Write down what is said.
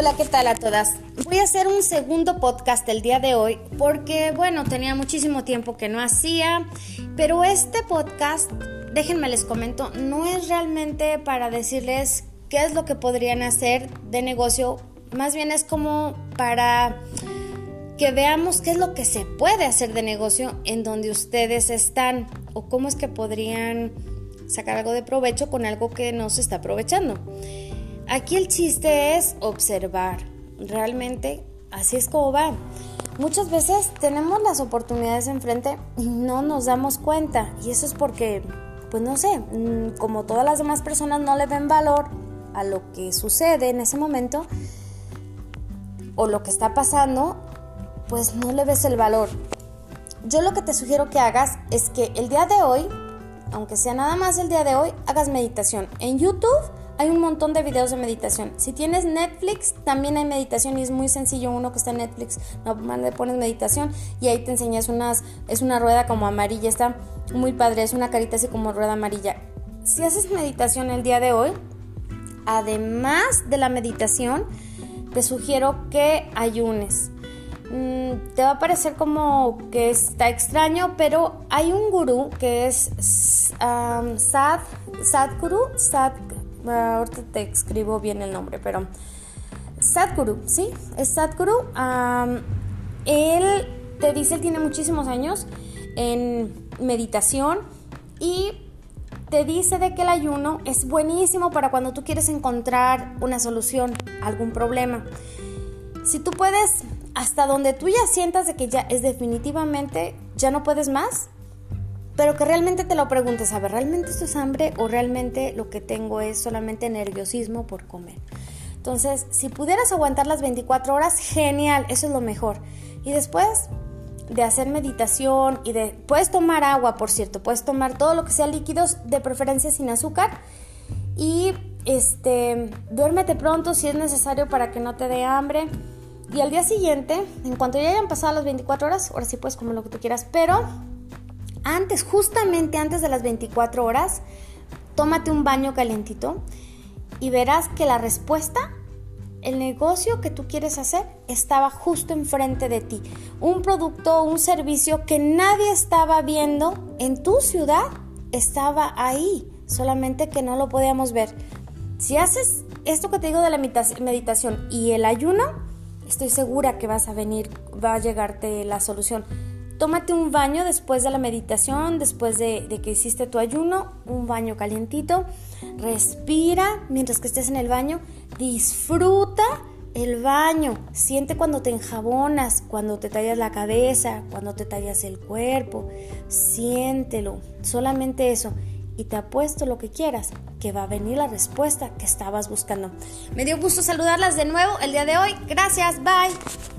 Hola, ¿qué tal a todas? Voy a hacer un segundo podcast el día de hoy porque, bueno, tenía muchísimo tiempo que no hacía, pero este podcast, déjenme les comento, no es realmente para decirles qué es lo que podrían hacer de negocio, más bien es como para que veamos qué es lo que se puede hacer de negocio en donde ustedes están o cómo es que podrían sacar algo de provecho con algo que no se está aprovechando. Aquí el chiste es observar. Realmente así es como va. Muchas veces tenemos las oportunidades enfrente y no nos damos cuenta. Y eso es porque, pues no sé, mm, como todas las demás personas no le ven valor a lo que sucede en ese momento o lo que está pasando, pues no le ves el valor. Yo lo que te sugiero que hagas es que el día de hoy, aunque sea nada más el día de hoy, hagas meditación. En YouTube hay un montón de videos de meditación. Si tienes Netflix, también hay meditación y es muy sencillo. Uno que está en Netflix, no le pones meditación y ahí te enseñas unas, es una rueda como amarilla, está muy padre, es una carita así como rueda amarilla. Si haces meditación el día de hoy, además de la meditación, te sugiero que ayunes. Mm, te va a parecer como que está extraño, pero hay un gurú que es um, Sad, Sad, ahorita te escribo bien el nombre, pero Sadguru, ¿sí? Es Sadguru. él te dice, él tiene muchísimos años en meditación y te dice de que el ayuno es buenísimo para cuando tú quieres encontrar una solución a algún problema. Si tú puedes hasta donde tú ya sientas de que ya es definitivamente, ya no puedes más, pero que realmente te lo preguntes, a ver, ¿realmente esto es hambre o realmente lo que tengo es solamente nerviosismo por comer? Entonces, si pudieras aguantar las 24 horas, genial, eso es lo mejor. Y después de hacer meditación y de... Puedes tomar agua, por cierto, puedes tomar todo lo que sea líquidos, de preferencia sin azúcar. Y este, duérmete pronto si es necesario para que no te dé hambre. Y al día siguiente, en cuanto ya hayan pasado las 24 horas, ahora sí puedes comer lo que tú quieras, pero antes, justamente antes de las 24 horas, tómate un baño calentito y verás que la respuesta, el negocio que tú quieres hacer, estaba justo enfrente de ti. Un producto, un servicio que nadie estaba viendo en tu ciudad, estaba ahí, solamente que no lo podíamos ver. Si haces esto que te digo de la meditación y el ayuno, estoy segura que vas a venir, va a llegarte la solución. Tómate un baño después de la meditación, después de, que hiciste tu ayuno, un baño calientito. Respira mientras que estés en el baño. Disfruta el baño. Siente cuando te enjabonas, cuando te tallas la cabeza, cuando te tallas el cuerpo. Siéntelo. Solamente eso y te apuesto lo que quieras, que va a venir la respuesta que estabas buscando. Me dio gusto saludarlas de nuevo el día de hoy. Gracias, bye.